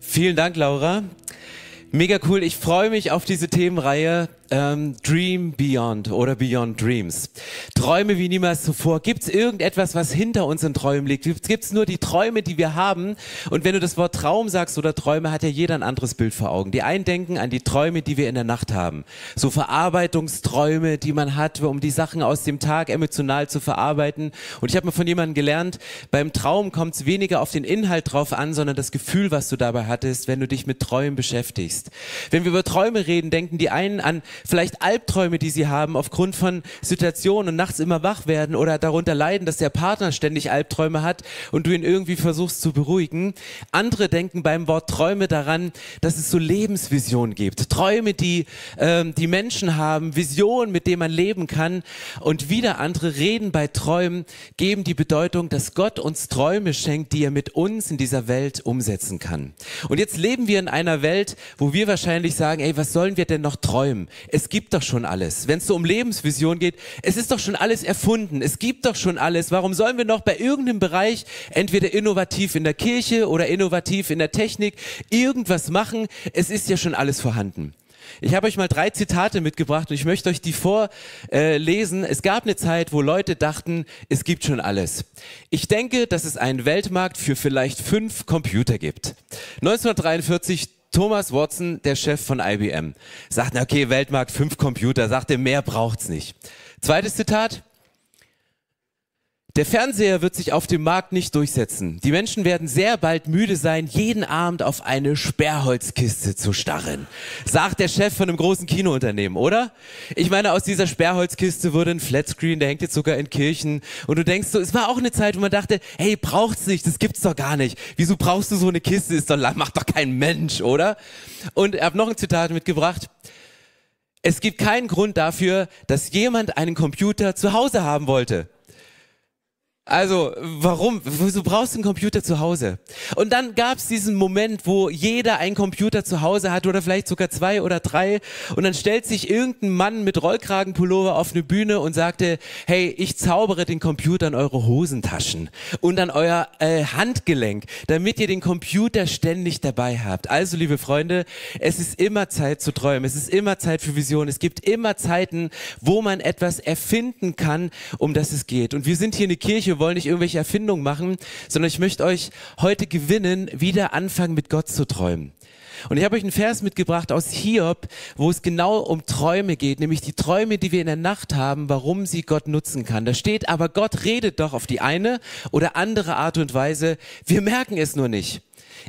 Vielen Dank, Laura. Mega cool. Ich freue mich auf diese Themenreihe ähm, Dream Beyond oder Beyond Dreams. Träume wie niemals zuvor. Gibt es irgendetwas, was hinter unseren Träumen liegt? Gibt es nur die Träume, die wir haben? Und wenn du das Wort Traum sagst oder Träume, hat ja jeder ein anderes Bild vor Augen. Die einen denken an die Träume, die wir in der Nacht haben. So Verarbeitungsträume, die man hat, um die Sachen aus dem Tag emotional zu verarbeiten. Und ich habe mal von jemandem gelernt, beim Traum kommt es weniger auf den Inhalt drauf an, sondern das Gefühl, was du dabei hattest, wenn du dich mit Träumen beschäftigst. Wenn wir über Träume reden, denken die einen an vielleicht Albträume, die sie haben aufgrund von Situationen und nachts immer wach werden oder darunter leiden, dass der Partner ständig Albträume hat und du ihn irgendwie versuchst zu beruhigen. Andere denken beim Wort Träume daran, dass es so Lebensvisionen gibt. Träume, die ähm, die Menschen haben, Visionen, mit denen man leben kann. Und wieder andere reden bei Träumen, geben die Bedeutung, dass Gott uns Träume schenkt, die er mit uns in dieser Welt umsetzen kann. Und jetzt leben wir in einer Welt, wo wir wahrscheinlich sagen, ey, was sollen wir denn noch träumen? Es gibt doch schon alles. Wenn es so um Lebensvision geht, es ist doch schon alles erfunden. Es gibt doch schon alles. Warum sollen wir noch bei irgendeinem Bereich, entweder innovativ in der Kirche oder innovativ in der Technik, irgendwas machen? Es ist ja schon alles vorhanden. Ich habe euch mal drei Zitate mitgebracht und ich möchte euch die vorlesen. Es gab eine Zeit, wo Leute dachten, es gibt schon alles. Ich denke, dass es einen Weltmarkt für vielleicht fünf Computer gibt. 1943 Thomas Watson, der Chef von IBM, sagt, okay, Weltmarkt, fünf Computer, sagt er, mehr braucht's nicht. Zweites Zitat. Der Fernseher wird sich auf dem Markt nicht durchsetzen. Die Menschen werden sehr bald müde sein, jeden Abend auf eine Sperrholzkiste zu starren, sagt der Chef von einem großen Kinounternehmen, oder? Ich meine, aus dieser Sperrholzkiste wurde ein Flatscreen, der hängt jetzt sogar in Kirchen. Und du denkst so, es war auch eine Zeit, wo man dachte, hey, braucht's nicht, das gibt's doch gar nicht. Wieso brauchst du so eine Kiste? Ist doch, macht doch kein Mensch, oder? Und er hat noch ein Zitat mitgebracht. Es gibt keinen Grund dafür, dass jemand einen Computer zu Hause haben wollte. Also, warum? Wieso brauchst du einen Computer zu Hause? Und dann gab es diesen Moment, wo jeder einen Computer zu Hause hat oder vielleicht sogar zwei oder drei. Und dann stellt sich irgendein Mann mit Rollkragenpullover auf eine Bühne und sagte, hey, ich zaubere den Computer in eure Hosentaschen und an euer äh, Handgelenk, damit ihr den Computer ständig dabei habt. Also, liebe Freunde, es ist immer Zeit zu träumen. Es ist immer Zeit für Visionen. Es gibt immer Zeiten, wo man etwas erfinden kann, um das es geht. Und wir sind hier eine Kirche, wollen nicht irgendwelche Erfindungen machen, sondern ich möchte euch heute gewinnen, wieder anfangen mit Gott zu träumen. Und ich habe euch einen Vers mitgebracht aus Hiob, wo es genau um Träume geht, nämlich die Träume, die wir in der Nacht haben, warum sie Gott nutzen kann. Da steht, aber Gott redet doch auf die eine oder andere Art und Weise, wir merken es nur nicht.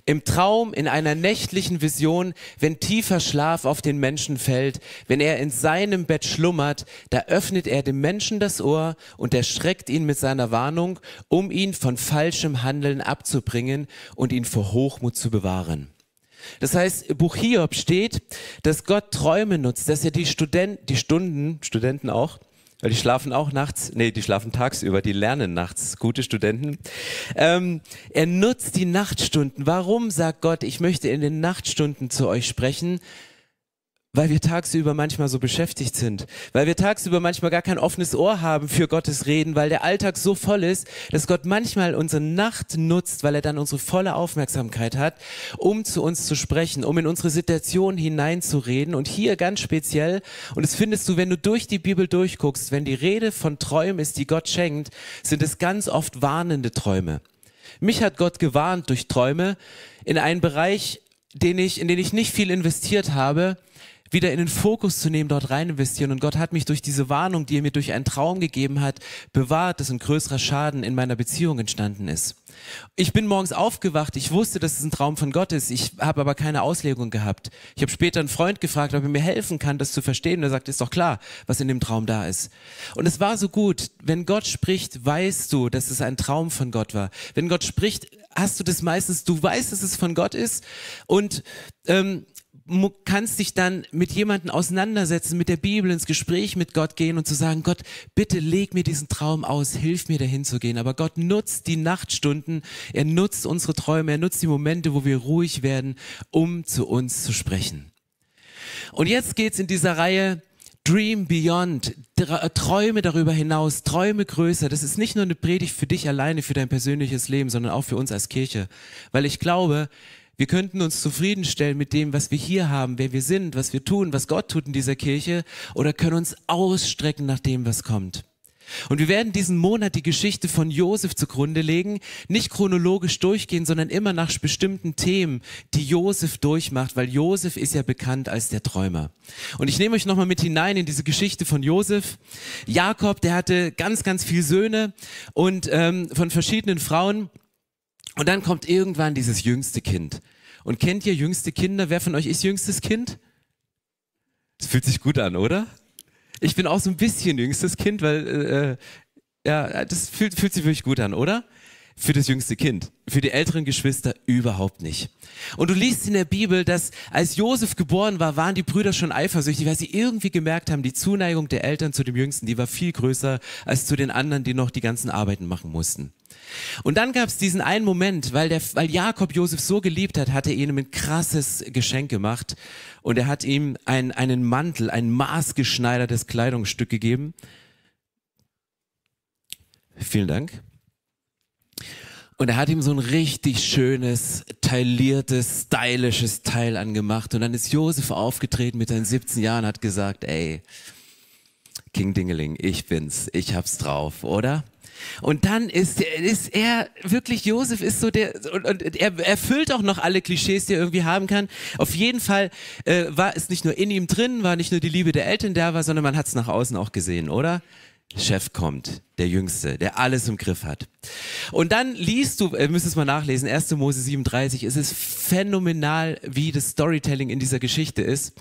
Im Traum, in einer nächtlichen Vision, wenn tiefer Schlaf auf den Menschen fällt, wenn er in seinem Bett schlummert, da öffnet er dem Menschen das Ohr und erschreckt ihn mit seiner Warnung, um ihn von falschem Handeln abzubringen und ihn vor Hochmut zu bewahren. Das heißt, Buch Hiob steht, dass Gott Träume nutzt, dass er die Studenten, die Stunden, Studenten auch, weil die schlafen auch nachts, nee, die schlafen tagsüber, die lernen nachts, gute Studenten. Ähm, er nutzt die Nachtstunden. Warum sagt Gott, ich möchte in den Nachtstunden zu euch sprechen? Weil wir tagsüber manchmal so beschäftigt sind, weil wir tagsüber manchmal gar kein offenes Ohr haben für Gottes Reden, weil der Alltag so voll ist, dass Gott manchmal unsere Nacht nutzt, weil er dann unsere volle Aufmerksamkeit hat, um zu uns zu sprechen, um in unsere Situation hineinzureden. Und hier ganz speziell, und das findest du, wenn du durch die Bibel durchguckst, wenn die Rede von Träumen ist, die Gott schenkt, sind es ganz oft warnende Träume. Mich hat Gott gewarnt durch Träume in einen Bereich, den ich, in den ich nicht viel investiert habe, wieder in den Fokus zu nehmen, dort rein investieren. Und Gott hat mich durch diese Warnung, die er mir durch einen Traum gegeben hat, bewahrt, dass ein größerer Schaden in meiner Beziehung entstanden ist. Ich bin morgens aufgewacht, ich wusste, dass es ein Traum von Gott ist, ich habe aber keine Auslegung gehabt. Ich habe später einen Freund gefragt, ob er mir helfen kann, das zu verstehen. Und er sagt, ist doch klar, was in dem Traum da ist. Und es war so gut, wenn Gott spricht, weißt du, dass es ein Traum von Gott war. Wenn Gott spricht, hast du das meistens, du weißt, dass es von Gott ist. Und ähm, kannst dich dann mit jemandem auseinandersetzen, mit der Bibel ins Gespräch mit Gott gehen und zu sagen, Gott, bitte leg mir diesen Traum aus, hilf mir dahin zu gehen. Aber Gott nutzt die Nachtstunden, er nutzt unsere Träume, er nutzt die Momente, wo wir ruhig werden, um zu uns zu sprechen. Und jetzt geht's in dieser Reihe Dream Beyond, Träume darüber hinaus, Träume größer. Das ist nicht nur eine Predigt für dich alleine, für dein persönliches Leben, sondern auch für uns als Kirche. Weil ich glaube, Wir könnten uns zufriedenstellen mit dem, was wir hier haben, wer wir sind, was wir tun, was Gott tut in dieser Kirche, oder können uns ausstrecken nach dem, was kommt. Und wir werden diesen Monat die Geschichte von Josef zugrunde legen, nicht chronologisch durchgehen, sondern immer nach bestimmten Themen, die Josef durchmacht, weil Josef ist ja bekannt als der Träumer. Und ich nehme euch nochmal mit hinein in diese Geschichte von Josef. Jakob, der hatte ganz, ganz viele Söhne und ähm, von verschiedenen Frauen. Und dann kommt irgendwann dieses jüngste Kind. Und kennt ihr jüngste Kinder? Wer von euch ist jüngstes Kind? Das fühlt sich gut an, oder? Ich bin auch so ein bisschen jüngstes Kind, weil äh, äh, ja, das fühlt, fühlt sich wirklich gut an, oder? Für das jüngste Kind. Für die älteren Geschwister überhaupt nicht. Und du liest in der Bibel, dass als Josef geboren war, waren die Brüder schon eifersüchtig, weil sie irgendwie gemerkt haben, die Zuneigung der Eltern zu dem Jüngsten, die war viel größer als zu den anderen, die noch die ganzen Arbeiten machen mussten. Und dann gab es diesen einen Moment, weil, der, weil Jakob Josef so geliebt hat, hat er ihm ein krasses Geschenk gemacht und er hat ihm ein, einen Mantel, ein maßgeschneidertes Kleidungsstück gegeben. Vielen Dank. Und er hat ihm so ein richtig schönes, tailliertes, stylisches Teil angemacht. Und dann ist Josef aufgetreten mit seinen 17 Jahren, hat gesagt, ey, King Dingeling, ich bin's, ich hab's drauf, oder? Und dann ist, ist er wirklich, Josef ist so der, und, und er erfüllt auch noch alle Klischees, die er irgendwie haben kann. Auf jeden Fall äh, war es nicht nur in ihm drin, war nicht nur die Liebe der Eltern da war, sondern man hat es nach außen auch gesehen, oder? Chef kommt, der Jüngste, der alles im Griff hat. Und dann liest du, äh, müsstest mal nachlesen, 1. Mose 37, es ist phänomenal, wie das Storytelling in dieser Geschichte ist,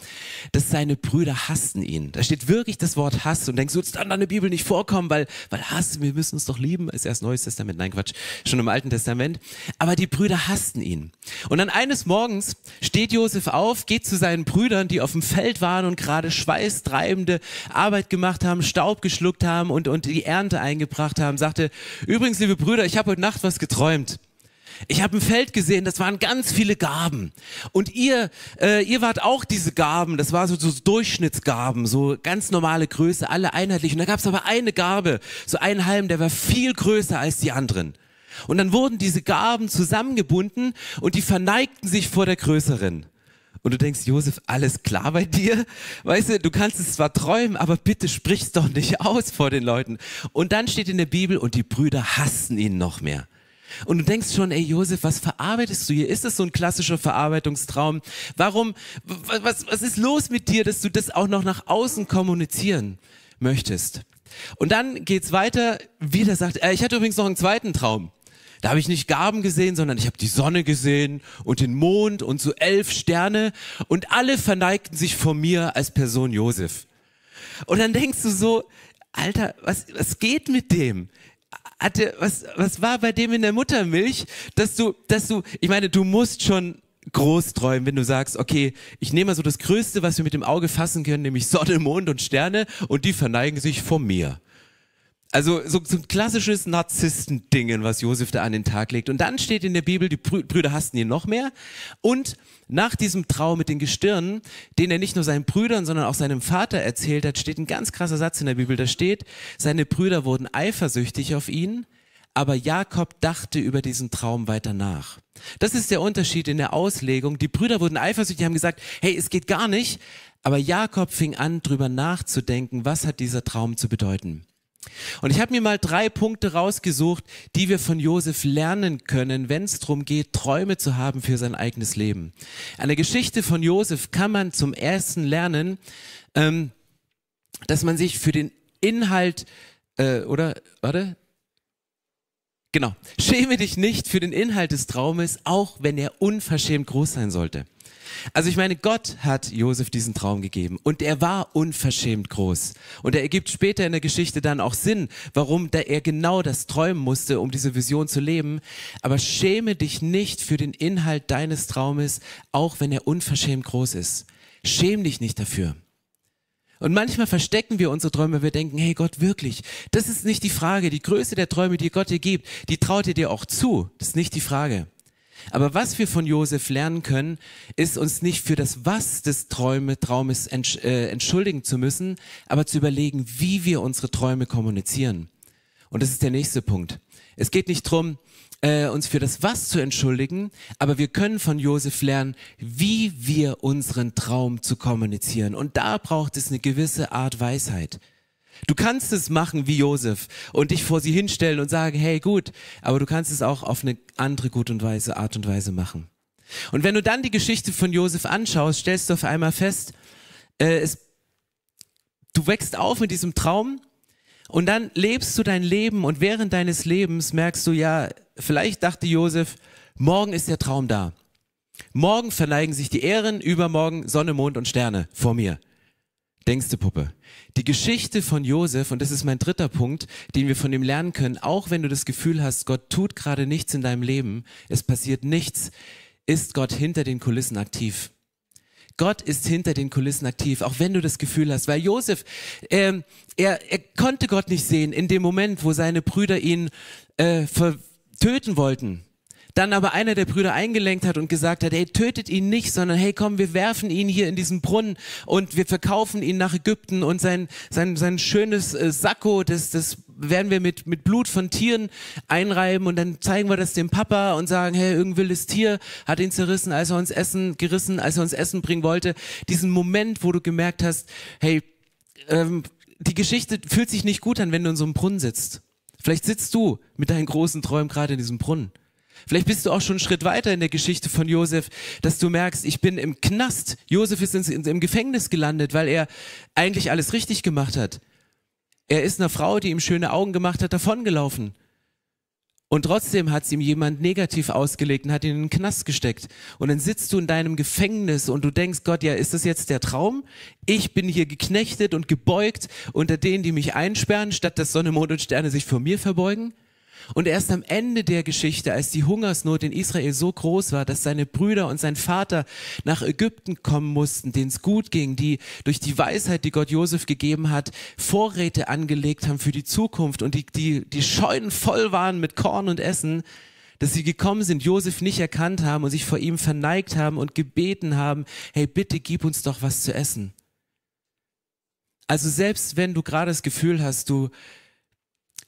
dass seine Brüder hassten ihn. Da steht wirklich das Wort Hass und denkst, du, das kann in der Bibel nicht vorkommen, weil, weil Hass, wir müssen uns doch lieben, ist erst Neues Testament, nein Quatsch, schon im Alten Testament. Aber die Brüder hassten ihn. Und dann eines Morgens steht Josef auf, geht zu seinen Brüdern, die auf dem Feld waren und gerade schweißtreibende Arbeit gemacht haben, Staub geschluckt haben, und, und die Ernte eingebracht haben, sagte, übrigens, liebe Brüder, ich habe heute Nacht was geträumt. Ich habe ein Feld gesehen, das waren ganz viele Gaben. Und ihr, äh, ihr wart auch diese Gaben, das war so, so Durchschnittsgaben, so ganz normale Größe, alle einheitlich. Und da gab es aber eine Garbe, so ein Halm, der war viel größer als die anderen. Und dann wurden diese Gaben zusammengebunden und die verneigten sich vor der größeren. Und du denkst, Josef, alles klar bei dir? Weißt du, du kannst es zwar träumen, aber bitte sprich's doch nicht aus vor den Leuten. Und dann steht in der Bibel, und die Brüder hassten ihn noch mehr. Und du denkst schon, ey Josef, was verarbeitest du hier? Ist das so ein klassischer Verarbeitungstraum? Warum, was, was ist los mit dir, dass du das auch noch nach außen kommunizieren möchtest? Und dann geht's weiter, wieder sagt, äh, ich hatte übrigens noch einen zweiten Traum. Da habe ich nicht Gaben gesehen, sondern ich habe die Sonne gesehen und den Mond und so elf Sterne und alle verneigten sich vor mir als Person Josef. Und dann denkst du so, Alter, was, was geht mit dem? Hatte, was, was war bei dem in der Muttermilch, dass du, dass du, ich meine, du musst schon groß träumen, wenn du sagst, okay, ich nehme mal so das Größte, was wir mit dem Auge fassen können, nämlich Sonne, Mond und Sterne und die verneigen sich vor mir. Also so, so ein klassisches Narzissten-Dingen, was Josef da an den Tag legt. Und dann steht in der Bibel, die Brüder hassten ihn noch mehr. Und nach diesem Traum mit den Gestirnen, den er nicht nur seinen Brüdern, sondern auch seinem Vater erzählt hat, steht ein ganz krasser Satz in der Bibel. Da steht, seine Brüder wurden eifersüchtig auf ihn, aber Jakob dachte über diesen Traum weiter nach. Das ist der Unterschied in der Auslegung. Die Brüder wurden eifersüchtig, haben gesagt, hey, es geht gar nicht. Aber Jakob fing an, drüber nachzudenken, was hat dieser Traum zu bedeuten. Und ich habe mir mal drei Punkte rausgesucht, die wir von Josef lernen können, wenn es darum geht, Träume zu haben für sein eigenes Leben. An der Geschichte von Josef kann man zum ersten lernen, ähm, dass man sich für den Inhalt äh, oder warte genau schäme dich nicht für den Inhalt des Traumes, auch wenn er unverschämt groß sein sollte. Also ich meine, Gott hat Josef diesen Traum gegeben und er war unverschämt groß. Und er ergibt später in der Geschichte dann auch Sinn, warum er genau das träumen musste, um diese Vision zu leben. Aber schäme dich nicht für den Inhalt deines Traumes, auch wenn er unverschämt groß ist. Schäm dich nicht dafür. Und manchmal verstecken wir unsere Träume, wir denken, hey Gott, wirklich, das ist nicht die Frage. Die Größe der Träume, die Gott dir gibt, die traut er dir auch zu. Das ist nicht die Frage. Aber was wir von Josef lernen können, ist uns nicht für das Was des Träume, Traumes entsch äh, entschuldigen zu müssen, aber zu überlegen, wie wir unsere Träume kommunizieren. Und das ist der nächste Punkt. Es geht nicht drum, äh, uns für das Was zu entschuldigen, aber wir können von Josef lernen, wie wir unseren Traum zu kommunizieren. Und da braucht es eine gewisse Art Weisheit. Du kannst es machen wie Josef und dich vor sie hinstellen und sagen, hey gut, aber du kannst es auch auf eine andere gute und Weise, Art und Weise machen. Und wenn du dann die Geschichte von Josef anschaust, stellst du auf einmal fest, äh, es, du wächst auf mit diesem Traum und dann lebst du dein Leben und während deines Lebens merkst du, ja, vielleicht dachte Josef, morgen ist der Traum da. Morgen verneigen sich die Ehren, übermorgen Sonne, Mond und Sterne vor mir. Denkst du, Puppe? Die Geschichte von Josef, und das ist mein dritter Punkt, den wir von ihm lernen können, auch wenn du das Gefühl hast, Gott tut gerade nichts in deinem Leben, es passiert nichts, ist Gott hinter den Kulissen aktiv. Gott ist hinter den Kulissen aktiv, auch wenn du das Gefühl hast. Weil Josef, ähm, er, er konnte Gott nicht sehen in dem Moment, wo seine Brüder ihn äh, töten wollten dann aber einer der Brüder eingelenkt hat und gesagt hat, hey, tötet ihn nicht, sondern hey, komm, wir werfen ihn hier in diesen Brunnen und wir verkaufen ihn nach Ägypten und sein, sein, sein schönes äh, Sakko, das, das werden wir mit, mit Blut von Tieren einreiben und dann zeigen wir das dem Papa und sagen, hey, irgendein wildes Tier hat ihn zerrissen, als er uns Essen gerissen, als er uns Essen bringen wollte. Diesen Moment, wo du gemerkt hast, hey, ähm, die Geschichte fühlt sich nicht gut an, wenn du in so einem Brunnen sitzt. Vielleicht sitzt du mit deinen großen Träumen gerade in diesem Brunnen. Vielleicht bist du auch schon einen Schritt weiter in der Geschichte von Josef, dass du merkst, ich bin im Knast. Josef ist ins, im Gefängnis gelandet, weil er eigentlich alles richtig gemacht hat. Er ist einer Frau, die ihm schöne Augen gemacht hat, davongelaufen. Und trotzdem hat es ihm jemand negativ ausgelegt und hat ihn in den Knast gesteckt. Und dann sitzt du in deinem Gefängnis und du denkst, Gott, ja, ist das jetzt der Traum? Ich bin hier geknechtet und gebeugt unter denen, die mich einsperren, statt dass Sonne, Mond und Sterne sich vor mir verbeugen? Und erst am Ende der Geschichte, als die Hungersnot in Israel so groß war, dass seine Brüder und sein Vater nach Ägypten kommen mussten, denen es gut ging, die durch die Weisheit, die Gott Josef gegeben hat, Vorräte angelegt haben für die Zukunft und die, die, die Scheunen voll waren mit Korn und Essen, dass sie gekommen sind, Josef nicht erkannt haben und sich vor ihm verneigt haben und gebeten haben, hey, bitte gib uns doch was zu essen. Also selbst wenn du gerade das Gefühl hast, du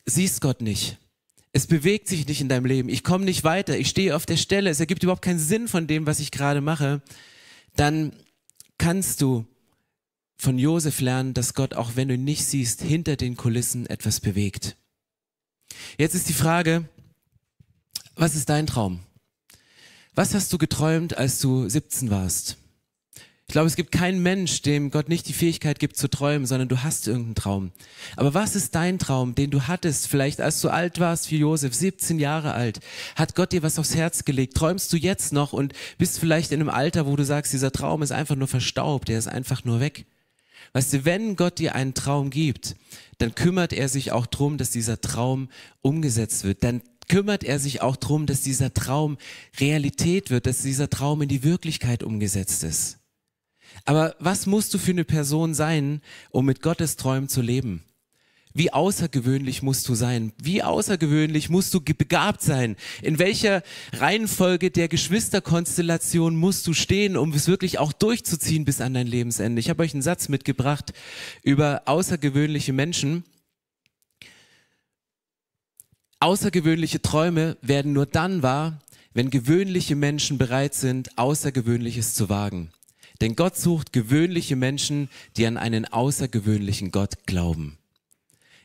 siehst Gott nicht, es bewegt sich nicht in deinem Leben. Ich komme nicht weiter. Ich stehe auf der Stelle. Es ergibt überhaupt keinen Sinn von dem, was ich gerade mache. Dann kannst du von Josef lernen, dass Gott, auch wenn du ihn nicht siehst, hinter den Kulissen etwas bewegt. Jetzt ist die Frage, was ist dein Traum? Was hast du geträumt, als du 17 warst? Ich glaube, es gibt keinen Mensch, dem Gott nicht die Fähigkeit gibt zu träumen, sondern du hast irgendeinen Traum. Aber was ist dein Traum, den du hattest, vielleicht als du alt warst wie Josef, 17 Jahre alt? Hat Gott dir was aufs Herz gelegt? Träumst du jetzt noch und bist vielleicht in einem Alter, wo du sagst, dieser Traum ist einfach nur verstaubt, der ist einfach nur weg? Weißt du, wenn Gott dir einen Traum gibt, dann kümmert er sich auch drum, dass dieser Traum umgesetzt wird. Dann kümmert er sich auch drum, dass dieser Traum Realität wird, dass dieser Traum in die Wirklichkeit umgesetzt ist. Aber was musst du für eine Person sein, um mit Gottes Träumen zu leben? Wie außergewöhnlich musst du sein? Wie außergewöhnlich musst du begabt sein? In welcher Reihenfolge der Geschwisterkonstellation musst du stehen, um es wirklich auch durchzuziehen bis an dein Lebensende? Ich habe euch einen Satz mitgebracht über außergewöhnliche Menschen. Außergewöhnliche Träume werden nur dann wahr, wenn gewöhnliche Menschen bereit sind, Außergewöhnliches zu wagen. Denn Gott sucht gewöhnliche Menschen, die an einen außergewöhnlichen Gott glauben.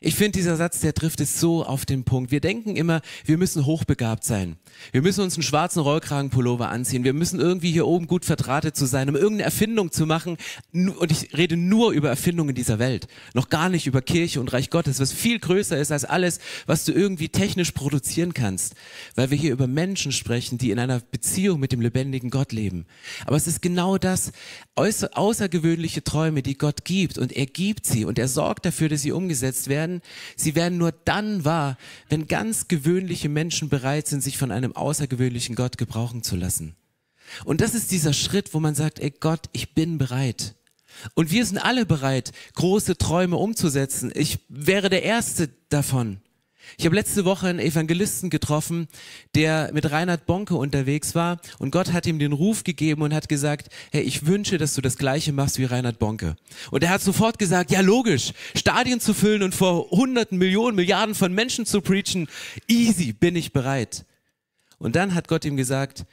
Ich finde, dieser Satz, der trifft es so auf den Punkt. Wir denken immer, wir müssen hochbegabt sein. Wir müssen uns einen schwarzen Rollkragenpullover anziehen. Wir müssen irgendwie hier oben gut verdrahtet zu sein, um irgendeine Erfindung zu machen. Und ich rede nur über Erfindungen dieser Welt. Noch gar nicht über Kirche und Reich Gottes, was viel größer ist als alles, was du irgendwie technisch produzieren kannst. Weil wir hier über Menschen sprechen, die in einer Beziehung mit dem lebendigen Gott leben. Aber es ist genau das, außergewöhnliche Träume, die Gott gibt. Und er gibt sie und er sorgt dafür, dass sie umgesetzt werden werden, sie werden nur dann wahr, wenn ganz gewöhnliche Menschen bereit sind, sich von einem außergewöhnlichen Gott gebrauchen zu lassen. Und das ist dieser Schritt, wo man sagt, ey Gott, ich bin bereit. Und wir sind alle bereit, große Träume umzusetzen. Ich wäre der Erste davon. Ich habe letzte Woche einen Evangelisten getroffen, der mit Reinhard Bonke unterwegs war und Gott hat ihm den Ruf gegeben und hat gesagt, hey, ich wünsche, dass du das gleiche machst wie Reinhard Bonke. Und er hat sofort gesagt, ja logisch, Stadien zu füllen und vor hunderten Millionen, Milliarden von Menschen zu preachen, easy, bin ich bereit. Und dann hat Gott ihm gesagt,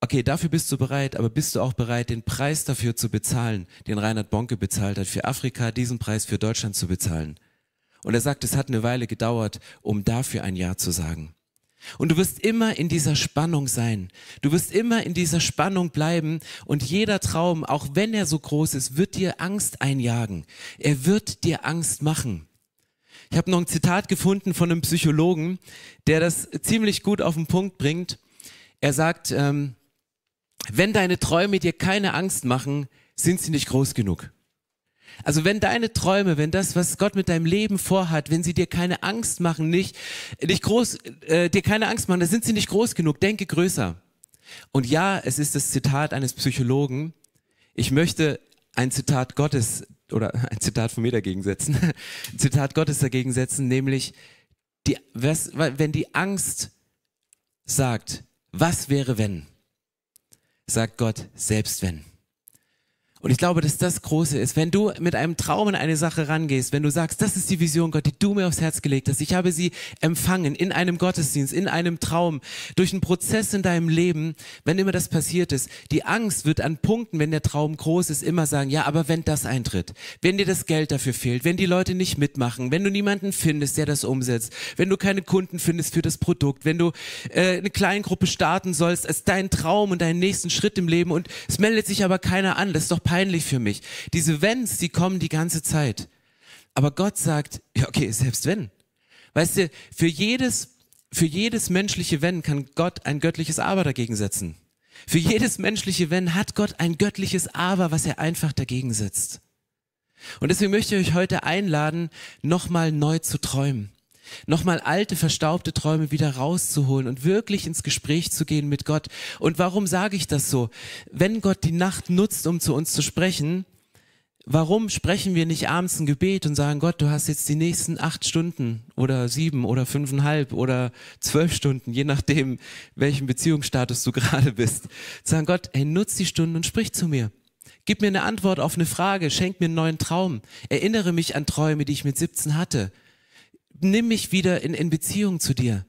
okay, dafür bist du bereit, aber bist du auch bereit, den Preis dafür zu bezahlen, den Reinhard Bonke bezahlt hat, für Afrika diesen Preis für Deutschland zu bezahlen? Und er sagt, es hat eine Weile gedauert, um dafür ein Ja zu sagen. Und du wirst immer in dieser Spannung sein. Du wirst immer in dieser Spannung bleiben und jeder Traum, auch wenn er so groß ist, wird dir Angst einjagen. Er wird dir Angst machen. Ich habe noch ein Zitat gefunden von einem Psychologen, der das ziemlich gut auf den Punkt bringt. Er sagt, ähm, wenn deine Träume dir keine Angst machen, sind sie nicht groß genug. Also wenn deine Träume, wenn das, was Gott mit deinem Leben vorhat, wenn sie dir keine Angst machen, nicht, nicht groß, äh, dir keine Angst machen, dann sind sie nicht groß genug. Denke größer. Und ja, es ist das Zitat eines Psychologen. Ich möchte ein Zitat Gottes oder ein Zitat von mir dagegen setzen, ein Zitat Gottes dagegen setzen, nämlich die, was, wenn die Angst sagt, was wäre wenn, sagt Gott, selbst wenn. Und ich glaube, dass das Große ist. Wenn du mit einem Traum in eine Sache rangehst, wenn du sagst, das ist die Vision Gott, die du mir aufs Herz gelegt hast, ich habe sie empfangen in einem Gottesdienst, in einem Traum, durch einen Prozess in deinem Leben, wenn immer das passiert ist, die Angst wird an Punkten, wenn der Traum groß ist, immer sagen, ja, aber wenn das eintritt, wenn dir das Geld dafür fehlt, wenn die Leute nicht mitmachen, wenn du niemanden findest, der das umsetzt, wenn du keine Kunden findest für das Produkt, wenn du äh, eine Kleingruppe starten sollst als dein Traum und deinen nächsten Schritt im Leben und es meldet sich aber keiner an, das ist doch peinlich für mich. Diese Wenns, die kommen die ganze Zeit. Aber Gott sagt, ja, okay, selbst wenn. Weißt du, für jedes, für jedes menschliche Wenn kann Gott ein göttliches Aber dagegen setzen. Für jedes menschliche Wenn hat Gott ein göttliches Aber, was er einfach dagegen setzt. Und deswegen möchte ich euch heute einladen, nochmal neu zu träumen nochmal alte, verstaubte Träume wieder rauszuholen und wirklich ins Gespräch zu gehen mit Gott. Und warum sage ich das so? Wenn Gott die Nacht nutzt, um zu uns zu sprechen, warum sprechen wir nicht abends ein Gebet und sagen, Gott, du hast jetzt die nächsten acht Stunden oder sieben oder fünfeinhalb oder zwölf Stunden, je nachdem, welchen Beziehungsstatus du gerade bist. Sagen, Gott, hey, nutz die Stunden und sprich zu mir. Gib mir eine Antwort auf eine Frage, schenk mir einen neuen Traum. Erinnere mich an Träume, die ich mit 17 hatte nimm mich wieder in, in Beziehung zu dir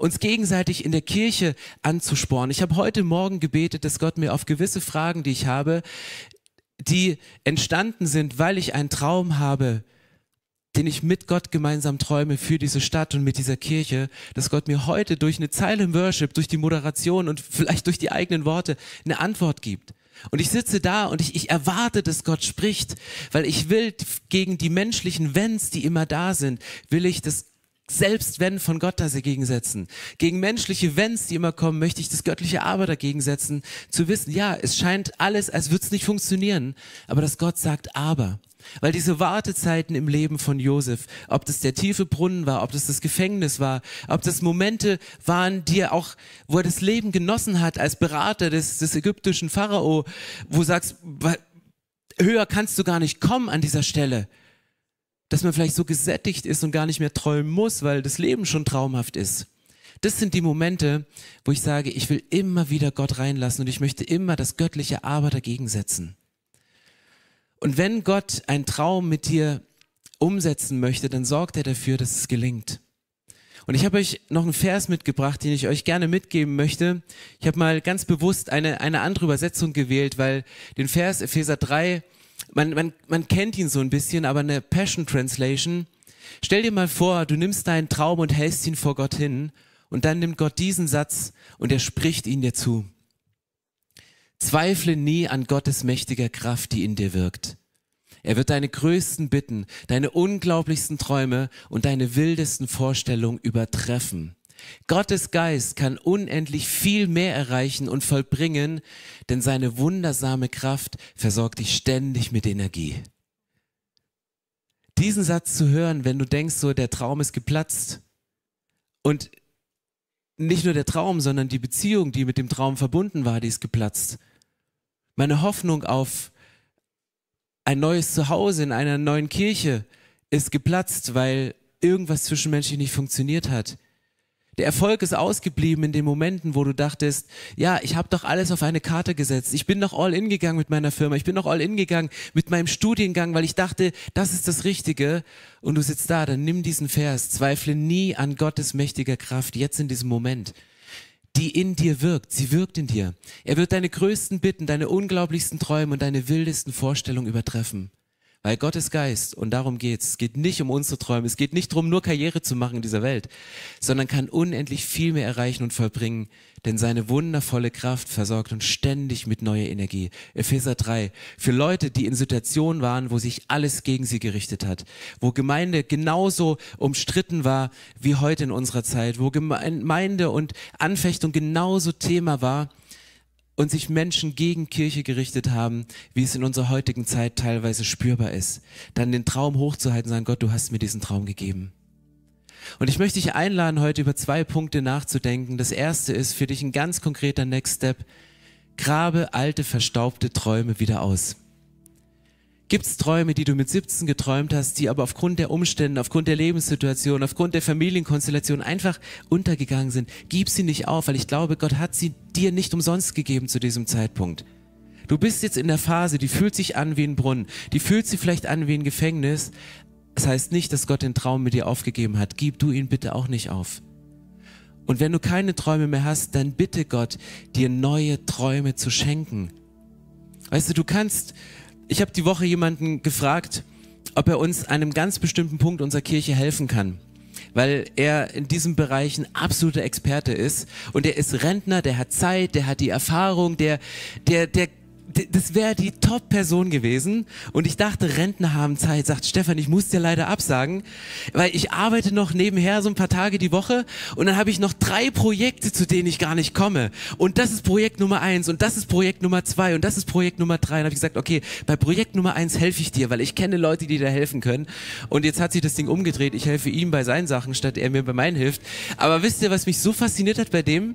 uns gegenseitig in der Kirche anzuspornen. Ich habe heute Morgen gebetet, dass Gott mir auf gewisse Fragen, die ich habe, die entstanden sind, weil ich einen Traum habe, den ich mit Gott gemeinsam träume für diese Stadt und mit dieser Kirche, dass Gott mir heute durch eine Zeile im Worship, durch die Moderation und vielleicht durch die eigenen Worte eine Antwort gibt. Und ich sitze da und ich, ich erwarte, dass Gott spricht, weil ich will gegen die menschlichen Wenns, die immer da sind, will ich das selbst wenn von Gott dagegen setzen. Gegen menschliche Wenns, die immer kommen, möchte ich das göttliche Aber dagegen setzen, zu wissen, ja, es scheint alles, als würde es nicht funktionieren, aber dass Gott sagt Aber. Weil diese Wartezeiten im Leben von Josef, ob das der tiefe Brunnen war, ob das das Gefängnis war, ob das Momente waren, die er auch, wo er das Leben genossen hat als Berater des, des ägyptischen Pharao, wo du sagst, höher kannst du gar nicht kommen an dieser Stelle. Dass man vielleicht so gesättigt ist und gar nicht mehr träumen muss, weil das Leben schon traumhaft ist. Das sind die Momente, wo ich sage, ich will immer wieder Gott reinlassen und ich möchte immer das göttliche Aber dagegen setzen. Und wenn Gott einen Traum mit dir umsetzen möchte, dann sorgt er dafür, dass es gelingt. Und ich habe euch noch einen Vers mitgebracht, den ich euch gerne mitgeben möchte. Ich habe mal ganz bewusst eine, eine andere Übersetzung gewählt, weil den Vers Epheser 3, man, man, man kennt ihn so ein bisschen, aber eine Passion Translation. Stell dir mal vor, du nimmst deinen Traum und hältst ihn vor Gott hin und dann nimmt Gott diesen Satz und er spricht ihn dir zu. Zweifle nie an Gottes mächtiger Kraft, die in dir wirkt. Er wird deine größten Bitten, deine unglaublichsten Träume und deine wildesten Vorstellungen übertreffen. Gottes Geist kann unendlich viel mehr erreichen und vollbringen, denn seine wundersame Kraft versorgt dich ständig mit Energie. Diesen Satz zu hören, wenn du denkst, so der Traum ist geplatzt und nicht nur der Traum, sondern die Beziehung, die mit dem Traum verbunden war, die ist geplatzt. Meine Hoffnung auf ein neues Zuhause in einer neuen Kirche ist geplatzt, weil irgendwas zwischenmenschlich nicht funktioniert hat. Der Erfolg ist ausgeblieben in den Momenten, wo du dachtest, ja, ich habe doch alles auf eine Karte gesetzt. Ich bin doch all in gegangen mit meiner Firma. Ich bin doch all in gegangen mit meinem Studiengang, weil ich dachte, das ist das Richtige. Und du sitzt da, dann nimm diesen Vers, zweifle nie an Gottes mächtiger Kraft, jetzt in diesem Moment die in dir wirkt. Sie wirkt in dir. Er wird deine größten Bitten, deine unglaublichsten Träume und deine wildesten Vorstellungen übertreffen. Weil Gottes Geist, und darum geht's, es geht nicht um unsere Träume, es geht nicht darum, nur Karriere zu machen in dieser Welt, sondern kann unendlich viel mehr erreichen und vollbringen, denn seine wundervolle Kraft versorgt uns ständig mit neuer Energie. Epheser 3. Für Leute, die in Situationen waren, wo sich alles gegen sie gerichtet hat, wo Gemeinde genauso umstritten war wie heute in unserer Zeit, wo Gemeinde und Anfechtung genauso Thema war, und sich Menschen gegen Kirche gerichtet haben, wie es in unserer heutigen Zeit teilweise spürbar ist, dann den Traum hochzuhalten sagen, Gott, du hast mir diesen Traum gegeben. Und ich möchte dich einladen, heute über zwei Punkte nachzudenken. Das erste ist für dich ein ganz konkreter Next Step. Grabe alte, verstaubte Träume wieder aus. Gibt es Träume, die du mit 17 geträumt hast, die aber aufgrund der Umstände, aufgrund der Lebenssituation, aufgrund der Familienkonstellation einfach untergegangen sind? Gib sie nicht auf, weil ich glaube, Gott hat sie dir nicht umsonst gegeben zu diesem Zeitpunkt. Du bist jetzt in der Phase, die fühlt sich an wie ein Brunnen, die fühlt sich vielleicht an wie ein Gefängnis. Das heißt nicht, dass Gott den Traum mit dir aufgegeben hat. Gib du ihn bitte auch nicht auf. Und wenn du keine Träume mehr hast, dann bitte Gott, dir neue Träume zu schenken. Weißt du, du kannst, ich habe die Woche jemanden gefragt, ob er uns einem ganz bestimmten Punkt unserer Kirche helfen kann. Weil er in diesem Bereich ein absoluter Experte ist. Und er ist Rentner, der hat Zeit, der hat die Erfahrung, der, der, der das wäre die Top-Person gewesen. Und ich dachte, Rentner haben Zeit. Sagt Stefan, ich muss dir leider absagen, weil ich arbeite noch nebenher so ein paar Tage die Woche und dann habe ich noch drei Projekte, zu denen ich gar nicht komme. Und das ist Projekt Nummer eins und das ist Projekt Nummer zwei und das ist Projekt Nummer drei. Und habe ich gesagt, okay, bei Projekt Nummer eins helfe ich dir, weil ich kenne Leute, die dir helfen können. Und jetzt hat sich das Ding umgedreht. Ich helfe ihm bei seinen Sachen, statt er mir bei meinen hilft. Aber wisst ihr, was mich so fasziniert hat bei dem?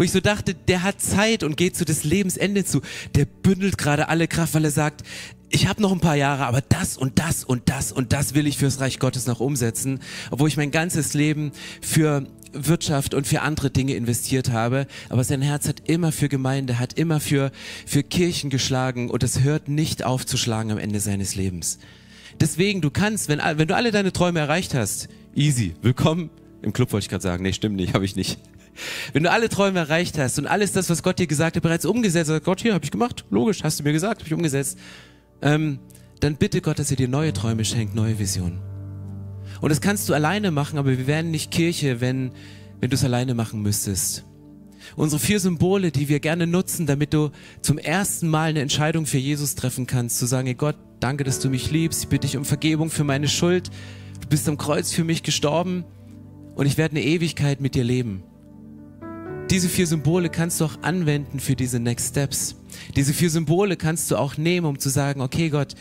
Wo ich so dachte, der hat Zeit und geht zu des Lebensende zu. Der bündelt gerade alle Kraft, weil er sagt, ich habe noch ein paar Jahre, aber das und das und das und das will ich fürs Reich Gottes noch umsetzen, obwohl ich mein ganzes Leben für Wirtschaft und für andere Dinge investiert habe. Aber sein Herz hat immer für Gemeinde, hat immer für, für Kirchen geschlagen und es hört nicht auf zu schlagen am Ende seines Lebens. Deswegen, du kannst, wenn, wenn du alle deine Träume erreicht hast, easy, willkommen im Club wollte ich gerade sagen. Nee, stimmt nicht, habe ich nicht. Wenn du alle Träume erreicht hast und alles das, was Gott dir gesagt hat, bereits umgesetzt hast, Gott, hier habe ich gemacht, logisch, hast du mir gesagt, habe ich umgesetzt, ähm, dann bitte Gott, dass er dir neue Träume schenkt, neue Visionen. Und das kannst du alleine machen, aber wir wären nicht Kirche, wenn, wenn du es alleine machen müsstest. Unsere vier Symbole, die wir gerne nutzen, damit du zum ersten Mal eine Entscheidung für Jesus treffen kannst, zu sagen, hey Gott, danke, dass du mich liebst, ich bitte dich um Vergebung für meine Schuld, du bist am Kreuz für mich gestorben und ich werde eine Ewigkeit mit dir leben. Diese vier Symbole kannst du auch anwenden für diese Next Steps. Diese vier Symbole kannst du auch nehmen, um zu sagen, okay Gott,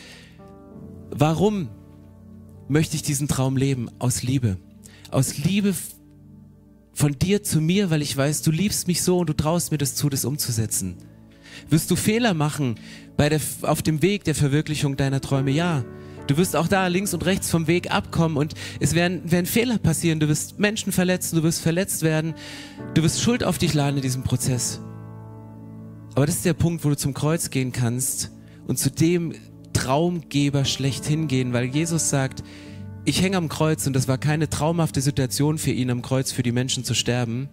warum möchte ich diesen Traum leben? Aus Liebe. Aus Liebe von dir zu mir, weil ich weiß, du liebst mich so und du traust mir das zu, das umzusetzen. Wirst du Fehler machen bei der, auf dem Weg der Verwirklichung deiner Träume? Ja. Du wirst auch da links und rechts vom Weg abkommen und es werden, werden Fehler passieren. Du wirst Menschen verletzen, du wirst verletzt werden. Du wirst Schuld auf dich laden in diesem Prozess. Aber das ist der Punkt, wo du zum Kreuz gehen kannst und zu dem Traumgeber schlechthin gehen, weil Jesus sagt, ich hänge am Kreuz und das war keine traumhafte Situation für ihn, am Kreuz für die Menschen zu sterben.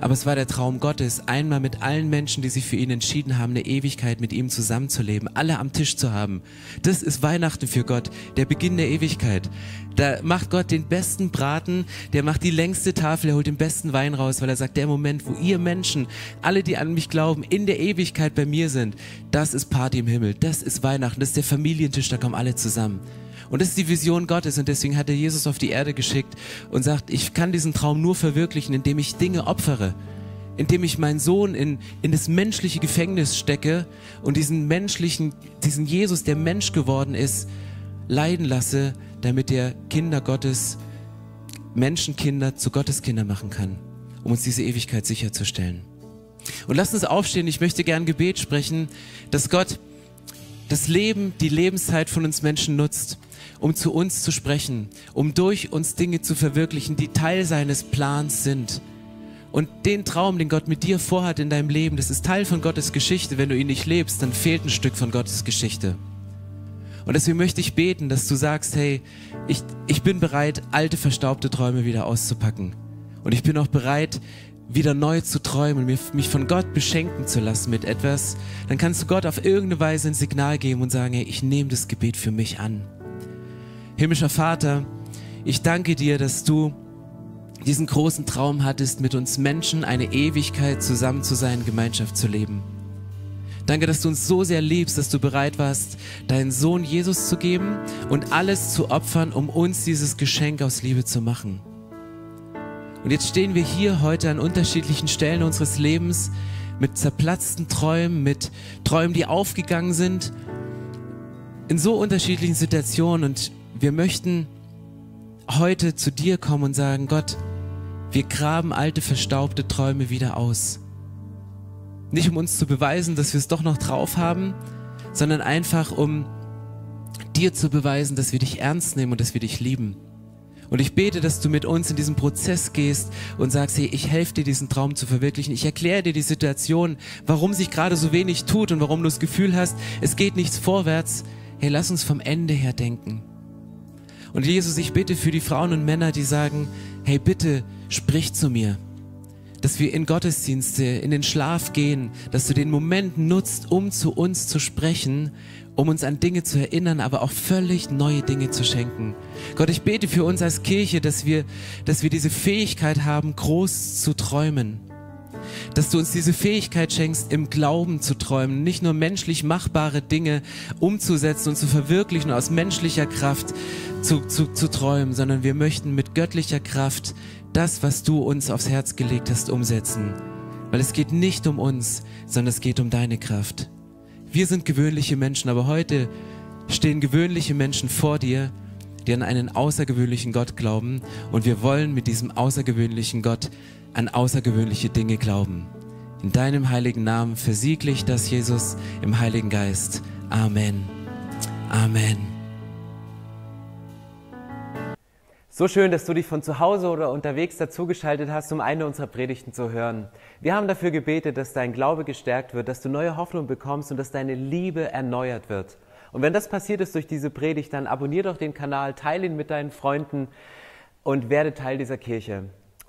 Aber es war der Traum Gottes, einmal mit allen Menschen, die sich für ihn entschieden haben, eine Ewigkeit mit ihm zusammenzuleben, alle am Tisch zu haben. Das ist Weihnachten für Gott, der Beginn der Ewigkeit. Da macht Gott den besten Braten, der macht die längste Tafel, er holt den besten Wein raus, weil er sagt, der Moment, wo ihr Menschen, alle, die an mich glauben, in der Ewigkeit bei mir sind, das ist Party im Himmel, das ist Weihnachten, das ist der Familientisch, da kommen alle zusammen. Und das ist die Vision Gottes und deswegen hat er Jesus auf die Erde geschickt und sagt, ich kann diesen Traum nur verwirklichen, indem ich Dinge opfere, indem ich meinen Sohn in, in das menschliche Gefängnis stecke und diesen menschlichen, diesen Jesus, der Mensch geworden ist, leiden lasse, damit er Kinder Gottes, Menschenkinder zu Gotteskinder machen kann, um uns diese Ewigkeit sicherzustellen. Und lasst uns aufstehen, ich möchte gern Gebet sprechen, dass Gott das Leben, die Lebenszeit von uns Menschen nutzt um zu uns zu sprechen, um durch uns Dinge zu verwirklichen, die Teil seines Plans sind. Und den Traum, den Gott mit dir vorhat in deinem Leben, das ist Teil von Gottes Geschichte. Wenn du ihn nicht lebst, dann fehlt ein Stück von Gottes Geschichte. Und deswegen möchte ich beten, dass du sagst, hey, ich, ich bin bereit, alte, verstaubte Träume wieder auszupacken. Und ich bin auch bereit, wieder neu zu träumen, mich von Gott beschenken zu lassen mit etwas. Dann kannst du Gott auf irgendeine Weise ein Signal geben und sagen, hey, ich nehme das Gebet für mich an. Himmlischer Vater, ich danke dir, dass du diesen großen Traum hattest, mit uns Menschen eine Ewigkeit zusammen zu sein, Gemeinschaft zu leben. Danke, dass du uns so sehr liebst, dass du bereit warst, deinen Sohn Jesus zu geben und alles zu opfern, um uns dieses Geschenk aus Liebe zu machen. Und jetzt stehen wir hier heute an unterschiedlichen Stellen unseres Lebens mit zerplatzten Träumen, mit Träumen, die aufgegangen sind, in so unterschiedlichen Situationen. Und wir möchten heute zu dir kommen und sagen, Gott, wir graben alte, verstaubte Träume wieder aus. Nicht um uns zu beweisen, dass wir es doch noch drauf haben, sondern einfach um dir zu beweisen, dass wir dich ernst nehmen und dass wir dich lieben. Und ich bete, dass du mit uns in diesen Prozess gehst und sagst, hey, ich helfe dir, diesen Traum zu verwirklichen. Ich erkläre dir die Situation, warum sich gerade so wenig tut und warum du das Gefühl hast, es geht nichts vorwärts. Hey, lass uns vom Ende her denken. Und Jesus, ich bitte für die Frauen und Männer, die sagen, hey, bitte sprich zu mir. Dass wir in Gottesdienste, in den Schlaf gehen, dass du den Moment nutzt, um zu uns zu sprechen, um uns an Dinge zu erinnern, aber auch völlig neue Dinge zu schenken. Gott, ich bete für uns als Kirche, dass wir, dass wir diese Fähigkeit haben, groß zu träumen dass du uns diese Fähigkeit schenkst, im Glauben zu träumen, nicht nur menschlich machbare Dinge umzusetzen und zu verwirklichen, aus menschlicher Kraft zu, zu, zu träumen, sondern wir möchten mit göttlicher Kraft das, was du uns aufs Herz gelegt hast, umsetzen. Weil es geht nicht um uns, sondern es geht um deine Kraft. Wir sind gewöhnliche Menschen, aber heute stehen gewöhnliche Menschen vor dir, die an einen außergewöhnlichen Gott glauben und wir wollen mit diesem außergewöhnlichen Gott an außergewöhnliche Dinge glauben. In deinem heiligen Namen versiegle ich das, Jesus, im Heiligen Geist. Amen. Amen. So schön, dass du dich von zu Hause oder unterwegs dazugeschaltet hast, um eine unserer Predigten zu hören. Wir haben dafür gebetet, dass dein Glaube gestärkt wird, dass du neue Hoffnung bekommst und dass deine Liebe erneuert wird. Und wenn das passiert ist durch diese Predigt, dann abonnier doch den Kanal, teile ihn mit deinen Freunden und werde Teil dieser Kirche.